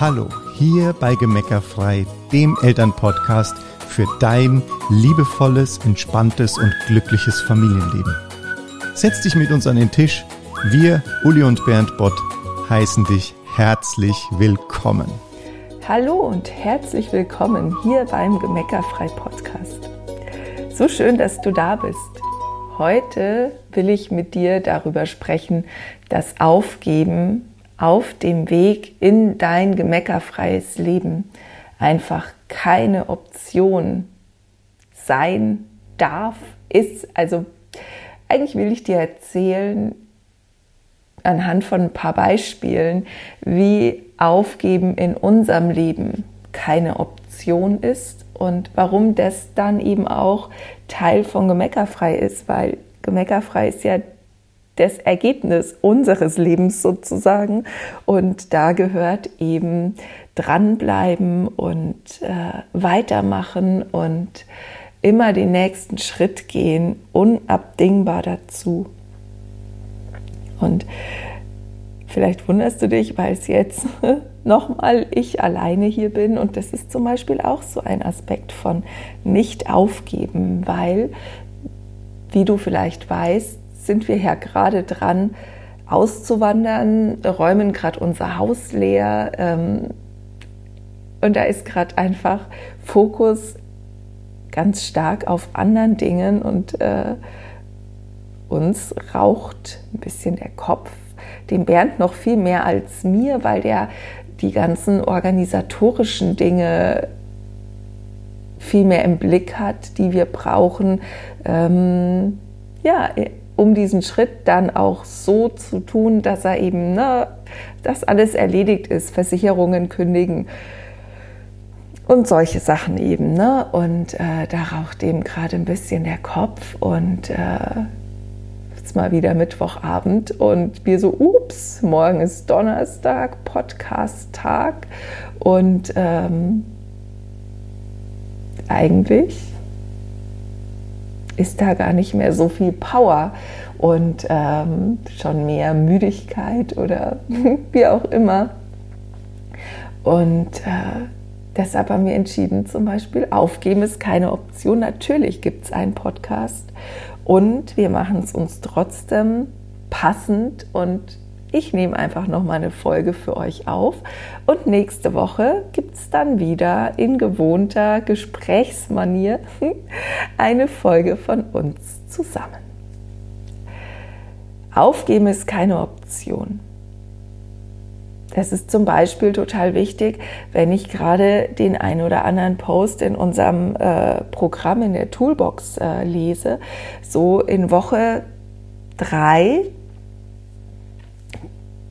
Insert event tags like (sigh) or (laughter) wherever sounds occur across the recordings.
Hallo, hier bei Gemeckerfrei, dem Elternpodcast für dein liebevolles, entspanntes und glückliches Familienleben. Setz dich mit uns an den Tisch. Wir, Uli und Bernd Bott, heißen dich herzlich willkommen. Hallo und herzlich willkommen hier beim Gemeckerfrei Podcast. So schön, dass du da bist. Heute will ich mit dir darüber sprechen, dass Aufgeben auf dem Weg in dein gemeckerfreies Leben einfach keine Option sein darf, ist. Also eigentlich will ich dir erzählen, anhand von ein paar Beispielen, wie Aufgeben in unserem Leben keine Option ist und warum das dann eben auch Teil von Gemeckerfrei ist, weil Gemeckerfrei ist ja das Ergebnis unseres Lebens sozusagen. Und da gehört eben dranbleiben und äh, weitermachen und immer den nächsten Schritt gehen, unabdingbar dazu. Und vielleicht wunderst du dich, weil es jetzt (laughs) nochmal ich alleine hier bin. Und das ist zum Beispiel auch so ein Aspekt von nicht aufgeben, weil, wie du vielleicht weißt, sind wir ja gerade dran, auszuwandern, räumen gerade unser Haus leer. Ähm, und da ist gerade einfach Fokus ganz stark auf anderen Dingen und äh, uns raucht ein bisschen der Kopf, dem Bernd noch viel mehr als mir, weil der die ganzen organisatorischen Dinge viel mehr im Blick hat, die wir brauchen. Ähm, ja, um diesen Schritt dann auch so zu tun, dass er eben, ne, dass alles erledigt ist, Versicherungen kündigen und solche Sachen eben. Ne? Und äh, da raucht eben gerade ein bisschen der Kopf und äh, jetzt mal wieder Mittwochabend und wir so, ups, morgen ist Donnerstag, Podcast-Tag und ähm, eigentlich ist da gar nicht mehr so viel Power und ähm, schon mehr Müdigkeit oder (laughs) wie auch immer. Und äh, deshalb haben wir entschieden, zum Beispiel, aufgeben ist keine Option. Natürlich gibt es einen Podcast und wir machen es uns trotzdem passend und ich nehme einfach noch mal eine Folge für euch auf und nächste Woche gibt es dann wieder in gewohnter Gesprächsmanier (laughs) eine Folge von uns zusammen. Aufgeben ist keine Option. Das ist zum Beispiel total wichtig, wenn ich gerade den ein oder anderen Post in unserem äh, Programm in der Toolbox äh, lese. So in Woche drei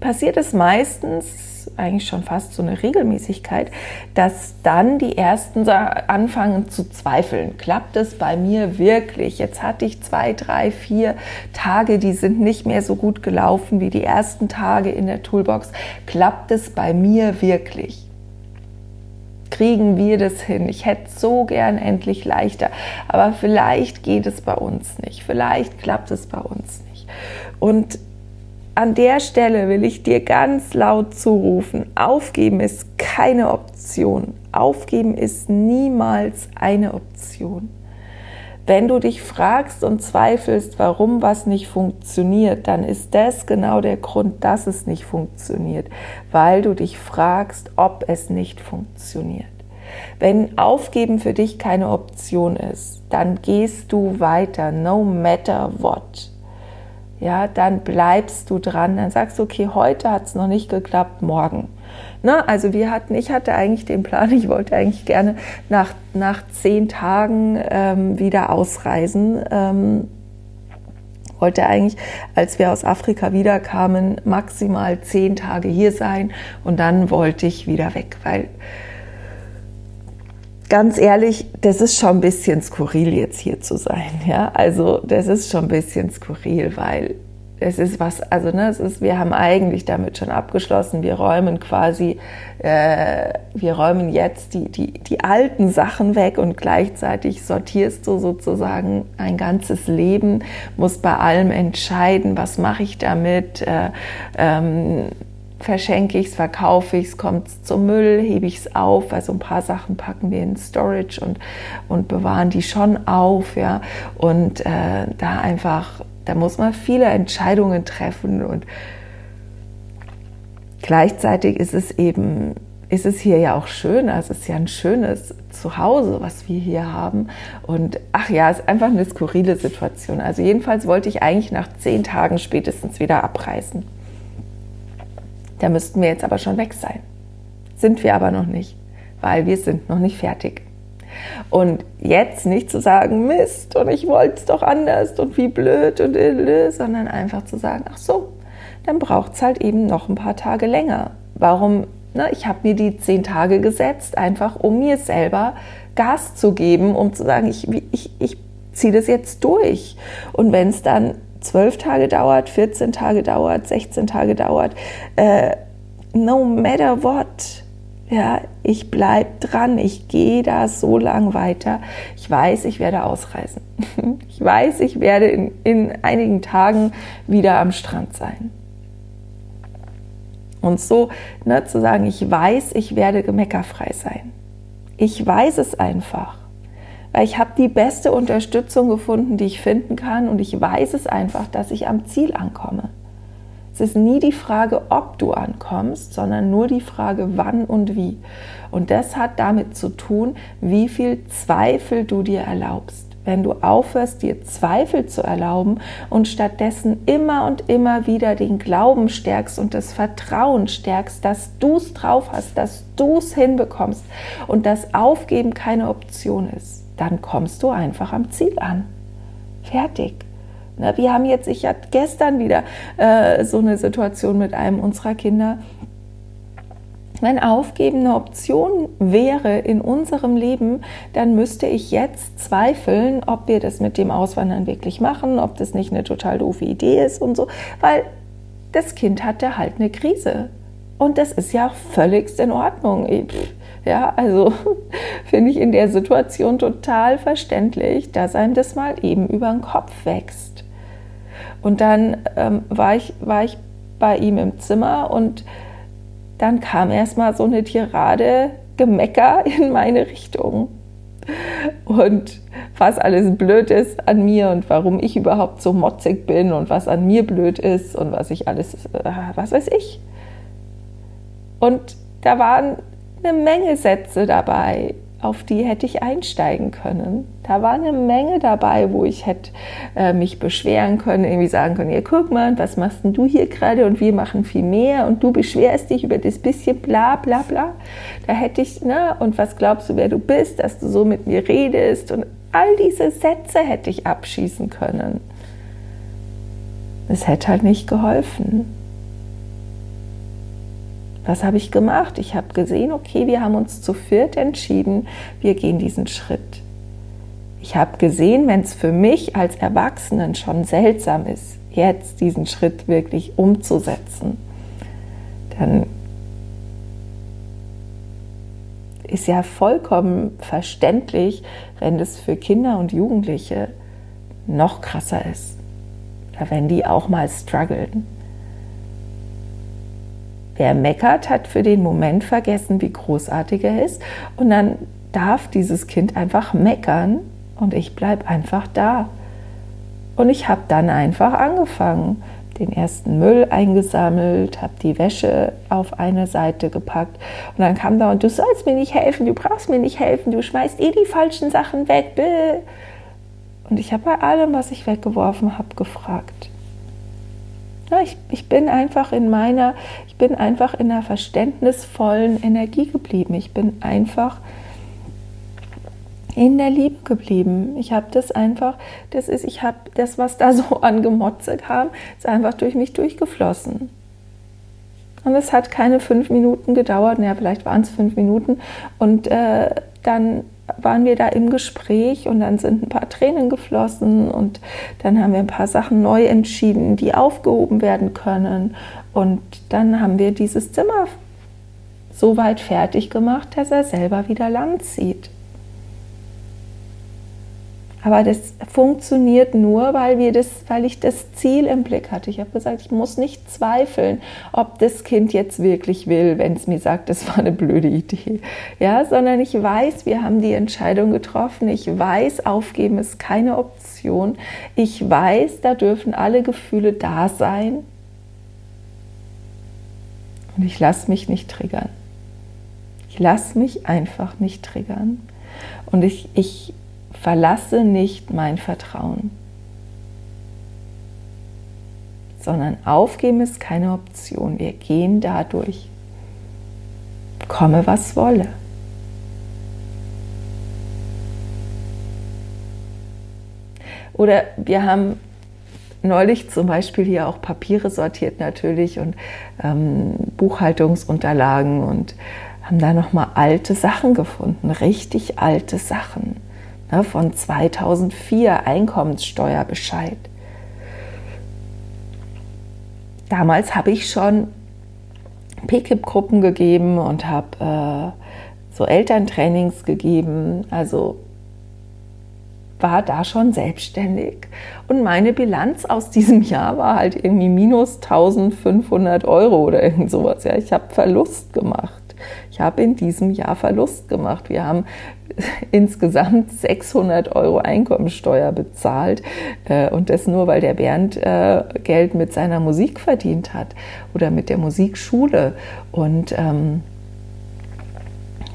passiert es meistens, eigentlich schon fast so eine Regelmäßigkeit, dass dann die Ersten anfangen zu zweifeln. Klappt es bei mir wirklich? Jetzt hatte ich zwei, drei, vier Tage, die sind nicht mehr so gut gelaufen wie die ersten Tage in der Toolbox. Klappt es bei mir wirklich? kriegen wir das hin? Ich hätte so gern endlich leichter, aber vielleicht geht es bei uns nicht, vielleicht klappt es bei uns nicht. Und an der Stelle will ich dir ganz laut zurufen, aufgeben ist keine Option. Aufgeben ist niemals eine Option. Wenn du dich fragst und zweifelst, warum was nicht funktioniert, dann ist das genau der Grund, dass es nicht funktioniert, weil du dich fragst, ob es nicht funktioniert. Wenn Aufgeben für dich keine Option ist, dann gehst du weiter, no matter what ja, dann bleibst du dran. Dann sagst du, okay, heute hat es noch nicht geklappt, morgen. Ne? Also wir hatten, ich hatte eigentlich den Plan, ich wollte eigentlich gerne nach, nach zehn Tagen ähm, wieder ausreisen. Ähm, wollte eigentlich, als wir aus Afrika wiederkamen, maximal zehn Tage hier sein und dann wollte ich wieder weg, weil ganz ehrlich, das ist schon ein bisschen skurril, jetzt hier zu sein. Ja, also das ist schon ein bisschen skurril, weil es ist was, also ne, es ist, wir haben eigentlich damit schon abgeschlossen. Wir räumen quasi, äh, wir räumen jetzt die, die, die alten Sachen weg und gleichzeitig sortierst du sozusagen ein ganzes Leben, musst bei allem entscheiden, was mache ich damit. Äh, ähm, verschenke ich es, verkaufe ich es, kommt es zum Müll, hebe ich es auf. Also ein paar Sachen packen wir in Storage und, und bewahren die schon auf. Ja. Und äh, da einfach, da muss man viele Entscheidungen treffen und gleichzeitig ist es eben, ist es hier ja auch schön. Also es ist ja ein schönes Zuhause, was wir hier haben. Und ach ja, es ist einfach eine skurrile Situation. Also jedenfalls wollte ich eigentlich nach zehn Tagen spätestens wieder abreisen. Da müssten wir jetzt aber schon weg sein. Sind wir aber noch nicht, weil wir sind noch nicht fertig. Und jetzt nicht zu sagen, Mist, und ich wollte es doch anders und wie blöd und illö, sondern einfach zu sagen, ach so, dann braucht es halt eben noch ein paar Tage länger. Warum? Ne, ich habe mir die zehn Tage gesetzt, einfach um mir selber Gas zu geben, um zu sagen, ich, ich, ich ziehe das jetzt durch. Und wenn es dann zwölf Tage dauert, 14 Tage dauert, 16 Tage dauert, äh, no matter what, ja, ich bleibe dran, ich gehe da so lang weiter. Ich weiß, ich werde ausreisen. (laughs) Ich weiß, ich werde in, in einigen Tagen wieder am Strand sein. Und so ne, zu sagen, ich weiß, ich werde gemeckerfrei sein. Ich weiß es einfach weil ich habe die beste Unterstützung gefunden, die ich finden kann und ich weiß es einfach, dass ich am Ziel ankomme. Es ist nie die Frage, ob du ankommst, sondern nur die Frage, wann und wie. Und das hat damit zu tun, wie viel Zweifel du dir erlaubst. Wenn du aufhörst, dir Zweifel zu erlauben und stattdessen immer und immer wieder den Glauben stärkst und das Vertrauen stärkst, dass du es drauf hast, dass du es hinbekommst und dass Aufgeben keine Option ist dann kommst du einfach am Ziel an. Fertig. Na, wir haben jetzt, ich hatte gestern wieder äh, so eine Situation mit einem unserer Kinder. Wenn Aufgeben eine Option wäre in unserem Leben, dann müsste ich jetzt zweifeln, ob wir das mit dem Auswandern wirklich machen, ob das nicht eine total doofe Idee ist und so, weil das Kind hatte halt eine Krise. Und das ist ja auch völligst in Ordnung. Ja, also (laughs) finde ich in der Situation total verständlich, dass einem das mal eben über den Kopf wächst. Und dann ähm, war, ich, war ich bei ihm im Zimmer und dann kam erstmal so eine Tirade Gemecker (laughs) in meine Richtung. Und was alles blöd ist an mir und warum ich überhaupt so motzig bin und was an mir blöd ist und was ich alles, äh, was weiß ich. Und da waren eine Menge Sätze dabei, auf die hätte ich einsteigen können. Da war eine Menge dabei, wo ich hätte äh, mich beschweren können, irgendwie sagen können, ja, guck mal, was machst denn du hier gerade und wir machen viel mehr und du beschwerst dich über das bisschen bla bla bla. Da hätte ich, ne, und was glaubst du, wer du bist, dass du so mit mir redest und all diese Sätze hätte ich abschießen können. Es hätte halt nicht geholfen. Was habe ich gemacht? Ich habe gesehen, okay, wir haben uns zu viert entschieden, wir gehen diesen Schritt. Ich habe gesehen, wenn es für mich als Erwachsenen schon seltsam ist, jetzt diesen Schritt wirklich umzusetzen, dann ist ja vollkommen verständlich, wenn das für Kinder und Jugendliche noch krasser ist. Oder wenn die auch mal strugglen. Wer meckert, hat für den Moment vergessen, wie großartig er ist. Und dann darf dieses Kind einfach meckern und ich bleibe einfach da. Und ich habe dann einfach angefangen, den ersten Müll eingesammelt, habe die Wäsche auf eine Seite gepackt und dann kam da und du sollst mir nicht helfen, du brauchst mir nicht helfen, du schmeißt eh die falschen Sachen weg. Und ich habe bei allem, was ich weggeworfen habe, gefragt. Ich, ich bin einfach in meiner, ich bin einfach in einer verständnisvollen Energie geblieben. Ich bin einfach in der Liebe geblieben. Ich habe das einfach, das ist, ich habe das, was da (laughs) so an Gemotze kam, ist einfach durch mich durchgeflossen. Und es hat keine fünf Minuten gedauert, naja, vielleicht waren es fünf Minuten. Und äh, dann waren wir da im Gespräch und dann sind ein paar Tränen geflossen und dann haben wir ein paar Sachen neu entschieden, die aufgehoben werden können. Und dann haben wir dieses Zimmer so weit fertig gemacht, dass er selber wieder Land zieht. Aber das funktioniert nur, weil, wir das, weil ich das Ziel im Blick hatte. Ich habe gesagt, ich muss nicht zweifeln, ob das Kind jetzt wirklich will, wenn es mir sagt, das war eine blöde Idee. Ja, sondern ich weiß, wir haben die Entscheidung getroffen. Ich weiß, aufgeben ist keine Option. Ich weiß, da dürfen alle Gefühle da sein. Und ich lasse mich nicht triggern. Ich lasse mich einfach nicht triggern. Und ich, ich verlasse nicht mein Vertrauen. Sondern aufgeben ist keine Option. Wir gehen dadurch. Komme, was wolle. Oder wir haben neulich zum Beispiel hier auch Papiere sortiert natürlich und ähm, Buchhaltungsunterlagen und haben da nochmal alte Sachen gefunden, richtig alte Sachen ne, von 2004 Einkommenssteuerbescheid. Damals habe ich schon PKIP-Gruppen gegeben und habe äh, so Elterntrainings gegeben, also war da schon selbstständig. Und meine Bilanz aus diesem Jahr war halt irgendwie minus 1500 Euro oder irgend sowas. Ja, ich habe Verlust gemacht. Ich habe in diesem Jahr Verlust gemacht. Wir haben (laughs) insgesamt 600 Euro Einkommensteuer bezahlt äh, und das nur, weil der Bernd äh, Geld mit seiner Musik verdient hat oder mit der Musikschule und ähm,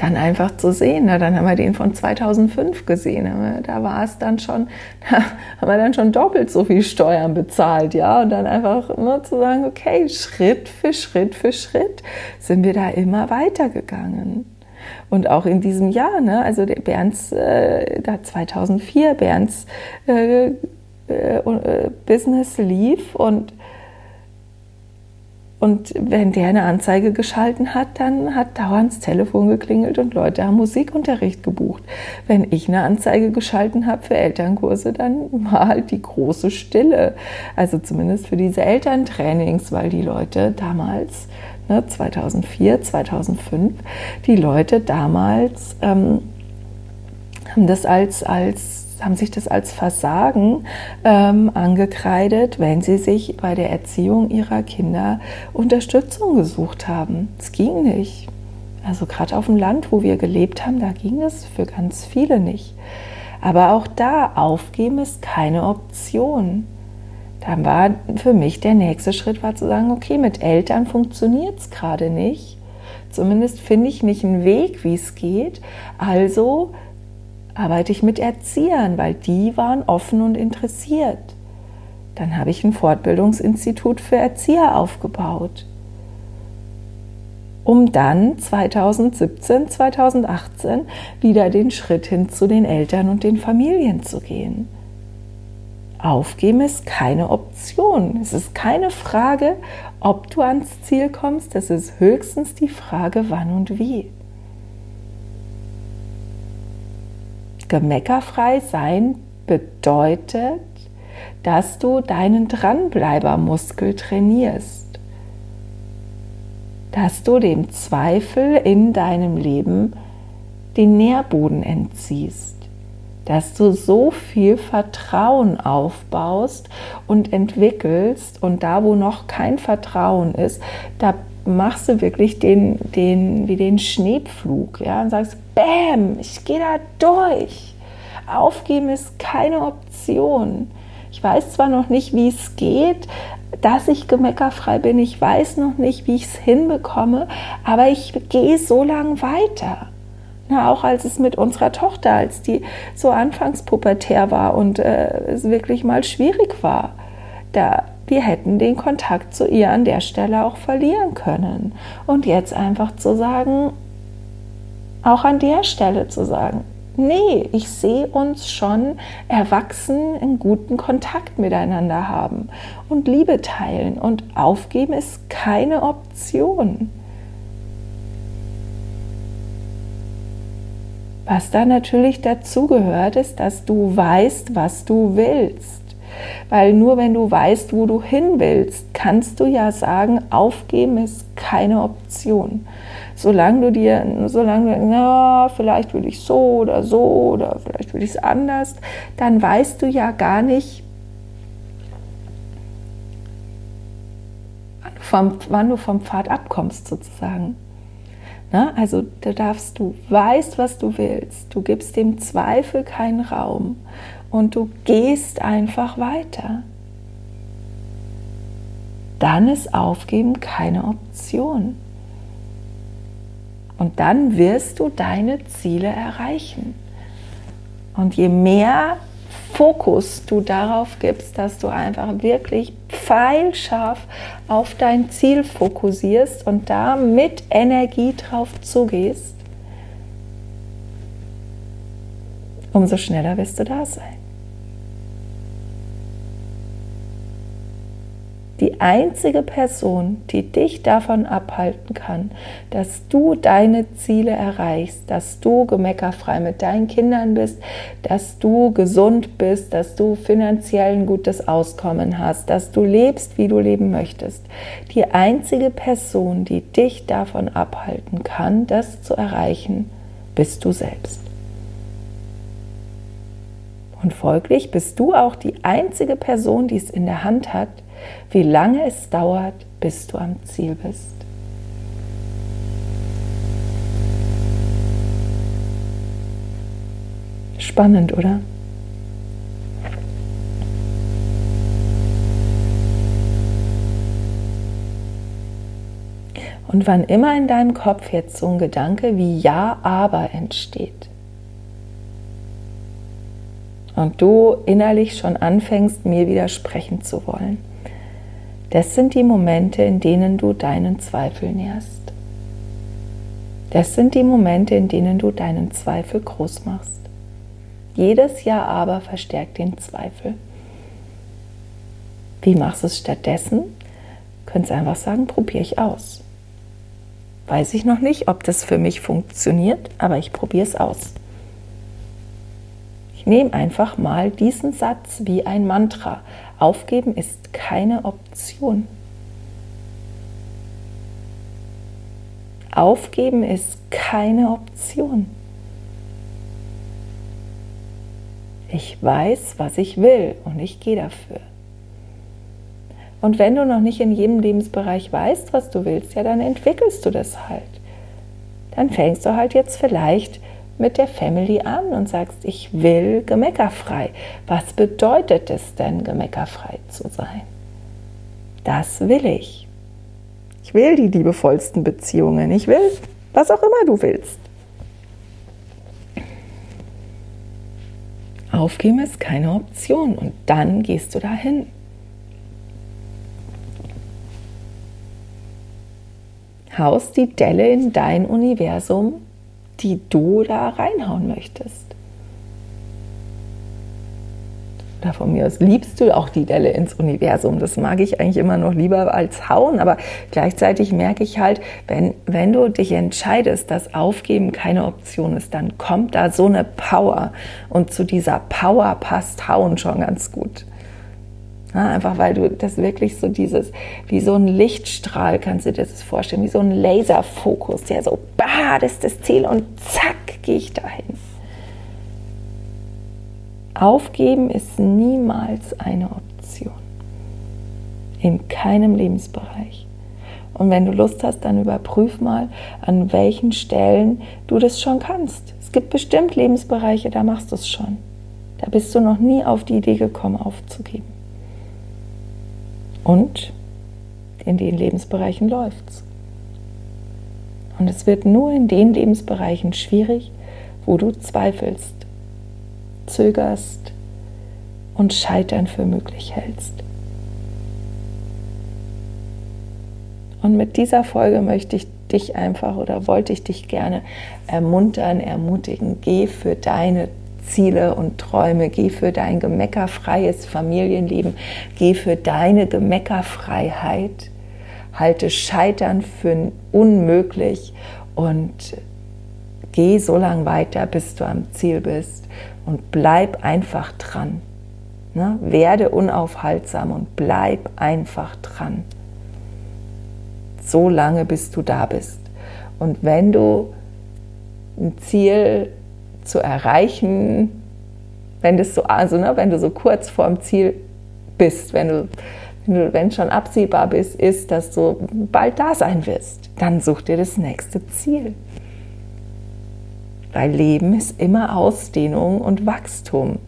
dann einfach zu sehen. Na, dann haben wir den von 2005 gesehen. Da war es dann schon, (laughs) da haben wir dann schon doppelt so viel Steuern bezahlt, ja. Und dann einfach immer zu sagen, okay, Schritt für Schritt für Schritt sind wir da immer weitergegangen. Und auch in diesem Jahr, ne, also der Bernds, äh, da 2004 Bernds äh, äh, äh, Business lief und und wenn der eine Anzeige geschalten hat, dann hat dauernd das Telefon geklingelt und Leute haben Musikunterricht gebucht. Wenn ich eine Anzeige geschalten habe für Elternkurse, dann war halt die große Stille. Also zumindest für diese Elterntrainings, weil die Leute damals, ne, 2004, 2005, die Leute damals ähm, haben das als, als haben sich das als Versagen ähm, angekreidet, wenn sie sich bei der Erziehung ihrer Kinder Unterstützung gesucht haben. Es ging nicht. Also gerade auf dem Land, wo wir gelebt haben, da ging es für ganz viele nicht. Aber auch da, aufgeben ist keine Option. Dann war für mich der nächste Schritt war zu sagen, okay, mit Eltern funktioniert es gerade nicht. Zumindest finde ich nicht einen Weg, wie es geht. Also arbeite ich mit Erziehern, weil die waren offen und interessiert. Dann habe ich ein Fortbildungsinstitut für Erzieher aufgebaut, um dann 2017, 2018 wieder den Schritt hin zu den Eltern und den Familien zu gehen. Aufgeben ist keine Option. Es ist keine Frage, ob du ans Ziel kommst. Es ist höchstens die Frage, wann und wie. Gemeckerfrei sein bedeutet, dass du deinen Dranbleibermuskel trainierst, dass du dem Zweifel in deinem Leben den Nährboden entziehst, dass du so viel Vertrauen aufbaust und entwickelst. Und da, wo noch kein Vertrauen ist, da machst du wirklich den, den, wie den Schneepflug, ja, und sagst, Bäm, ich gehe da durch. Aufgeben ist keine Option. Ich weiß zwar noch nicht, wie es geht, dass ich gemeckerfrei bin. Ich weiß noch nicht, wie ich es hinbekomme, aber ich gehe so lang weiter. Na, auch als es mit unserer Tochter, als die so anfangs pubertär war und äh, es wirklich mal schwierig war, da wir hätten den Kontakt zu ihr an der Stelle auch verlieren können. Und jetzt einfach zu sagen, auch an der Stelle zu sagen, nee, ich sehe uns schon erwachsen in guten Kontakt miteinander haben und Liebe teilen und aufgeben ist keine Option. Was da natürlich dazu gehört, ist, dass du weißt, was du willst. Weil nur wenn du weißt, wo du hin willst, kannst du ja sagen, aufgeben ist keine Option. Solange du dir, solange du, na, vielleicht will ich so oder so oder vielleicht will ich es anders, dann weißt du ja gar nicht, vom, wann du vom Pfad abkommst sozusagen. Na, also da darfst du, weißt, was du willst, du gibst dem Zweifel keinen Raum und du gehst einfach weiter. Dann ist Aufgeben keine Option. Und dann wirst du deine Ziele erreichen. Und je mehr Fokus du darauf gibst, dass du einfach wirklich pfeilscharf auf dein Ziel fokussierst und da mit Energie drauf zugehst, umso schneller wirst du da sein. Die einzige Person, die dich davon abhalten kann, dass du deine Ziele erreichst, dass du gemeckerfrei mit deinen Kindern bist, dass du gesund bist, dass du finanziell ein gutes Auskommen hast, dass du lebst, wie du leben möchtest. Die einzige Person, die dich davon abhalten kann, das zu erreichen, bist du selbst. Und folglich bist du auch die einzige Person, die es in der Hand hat, wie lange es dauert, bis du am Ziel bist. Spannend, oder? Und wann immer in deinem Kopf jetzt so ein Gedanke wie Ja, aber entsteht, und du innerlich schon anfängst, mir widersprechen zu wollen, das sind die Momente, in denen du deinen Zweifel nährst. Das sind die Momente, in denen du deinen Zweifel groß machst. Jedes Ja aber verstärkt den Zweifel. Wie machst du es stattdessen? Könntest einfach sagen, probiere ich aus. Weiß ich noch nicht, ob das für mich funktioniert, aber ich probiere es aus. Ich nehme einfach mal diesen Satz wie ein Mantra. Aufgeben ist keine Option. Aufgeben ist keine Option. Ich weiß, was ich will und ich gehe dafür. Und wenn du noch nicht in jedem Lebensbereich weißt, was du willst, ja, dann entwickelst du das halt. Dann fängst du halt jetzt vielleicht mit der Family an und sagst, ich will gemeckerfrei. Was bedeutet es denn, gemeckerfrei zu sein? Das will ich. Ich will die liebevollsten Beziehungen. Ich will, was auch immer du willst. Aufgeben ist keine Option und dann gehst du dahin. Haust die Delle in dein Universum die du da reinhauen möchtest. Oder von mir aus liebst du auch die Delle ins Universum. Das mag ich eigentlich immer noch lieber als hauen, aber gleichzeitig merke ich halt, wenn, wenn du dich entscheidest, dass Aufgeben keine Option ist, dann kommt da so eine Power. Und zu dieser Power passt Hauen schon ganz gut. Ja, einfach weil du das wirklich so dieses, wie so ein Lichtstrahl, kannst du dir das vorstellen, wie so ein Laserfokus, der so, bah, das ist das Ziel und zack, gehe ich dahin. Aufgeben ist niemals eine Option. In keinem Lebensbereich. Und wenn du Lust hast, dann überprüf mal, an welchen Stellen du das schon kannst. Es gibt bestimmt Lebensbereiche, da machst du es schon. Da bist du noch nie auf die Idee gekommen, aufzugeben. Und in den Lebensbereichen läuft es. Und es wird nur in den Lebensbereichen schwierig, wo du zweifelst, zögerst und Scheitern für möglich hältst. Und mit dieser Folge möchte ich dich einfach oder wollte ich dich gerne ermuntern, ermutigen, geh für deine Ziele und Träume. Geh für dein gemeckerfreies Familienleben. Geh für deine Gemeckerfreiheit. Halte Scheitern für unmöglich und geh so lange weiter, bis du am Ziel bist und bleib einfach dran. Ne? Werde unaufhaltsam und bleib einfach dran. So lange, bis du da bist. Und wenn du ein Ziel zu erreichen, wenn das so, also ne, wenn du so kurz vorm Ziel bist, wenn du, wenn du, wenn schon absehbar bist, ist, dass du bald da sein wirst, dann such dir das nächste Ziel. Weil Leben ist immer Ausdehnung und Wachstum.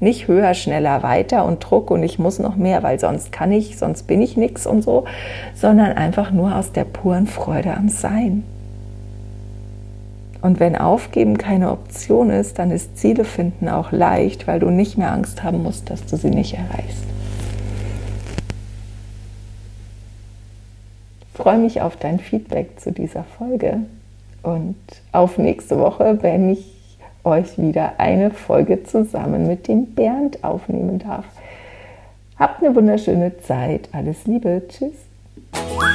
Nicht höher, schneller, weiter und Druck und ich muss noch mehr, weil sonst kann ich, sonst bin ich nichts und so, sondern einfach nur aus der puren Freude am Sein. Und wenn Aufgeben keine Option ist, dann ist Ziele finden auch leicht, weil du nicht mehr Angst haben musst, dass du sie nicht erreichst. Ich freue mich auf dein Feedback zu dieser Folge und auf nächste Woche, wenn ich euch wieder eine Folge zusammen mit dem Bernd aufnehmen darf. Habt eine wunderschöne Zeit. Alles Liebe. Tschüss.